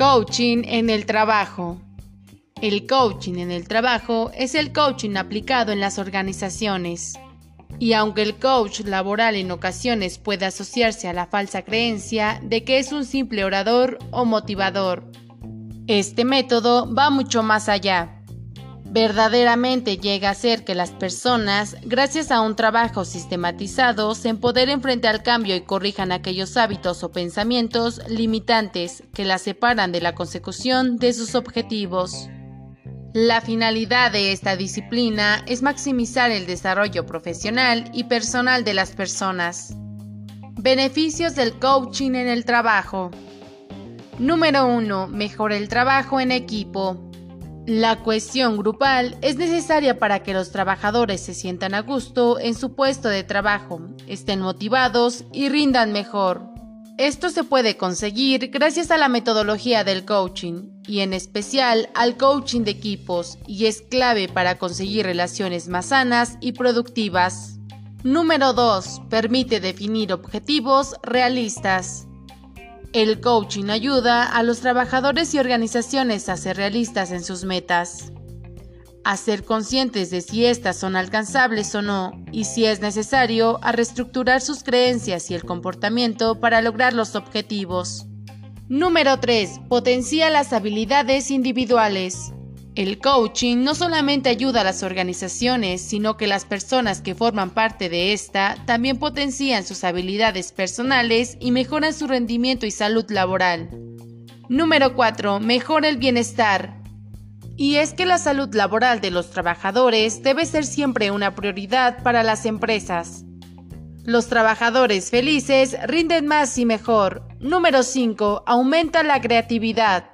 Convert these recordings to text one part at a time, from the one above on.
Coaching en el trabajo. El coaching en el trabajo es el coaching aplicado en las organizaciones. Y aunque el coach laboral en ocasiones puede asociarse a la falsa creencia de que es un simple orador o motivador, este método va mucho más allá verdaderamente llega a ser que las personas, gracias a un trabajo sistematizado, se empoderen frente al cambio y corrijan aquellos hábitos o pensamientos limitantes que las separan de la consecución de sus objetivos. La finalidad de esta disciplina es maximizar el desarrollo profesional y personal de las personas. Beneficios del coaching en el trabajo. Número 1. Mejora el trabajo en equipo. La cuestión grupal es necesaria para que los trabajadores se sientan a gusto en su puesto de trabajo, estén motivados y rindan mejor. Esto se puede conseguir gracias a la metodología del coaching y en especial al coaching de equipos y es clave para conseguir relaciones más sanas y productivas. Número 2. Permite definir objetivos realistas. El coaching ayuda a los trabajadores y organizaciones a ser realistas en sus metas, a ser conscientes de si éstas son alcanzables o no, y si es necesario, a reestructurar sus creencias y el comportamiento para lograr los objetivos. Número 3. Potencia las habilidades individuales. El coaching no solamente ayuda a las organizaciones, sino que las personas que forman parte de esta también potencian sus habilidades personales y mejoran su rendimiento y salud laboral. Número 4. Mejora el bienestar. Y es que la salud laboral de los trabajadores debe ser siempre una prioridad para las empresas. Los trabajadores felices rinden más y mejor. Número 5. Aumenta la creatividad.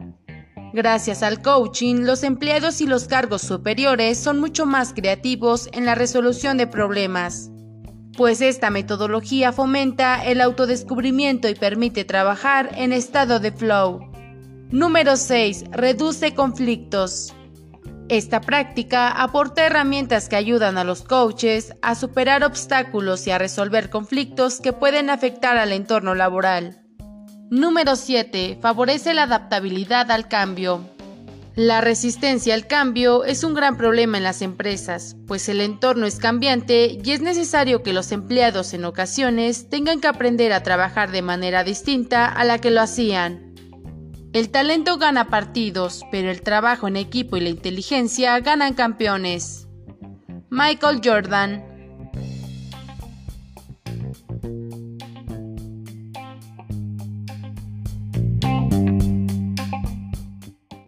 Gracias al coaching, los empleados y los cargos superiores son mucho más creativos en la resolución de problemas, pues esta metodología fomenta el autodescubrimiento y permite trabajar en estado de flow. Número 6. Reduce conflictos. Esta práctica aporta herramientas que ayudan a los coaches a superar obstáculos y a resolver conflictos que pueden afectar al entorno laboral. Número 7. Favorece la adaptabilidad al cambio. La resistencia al cambio es un gran problema en las empresas, pues el entorno es cambiante y es necesario que los empleados en ocasiones tengan que aprender a trabajar de manera distinta a la que lo hacían. El talento gana partidos, pero el trabajo en equipo y la inteligencia ganan campeones. Michael Jordan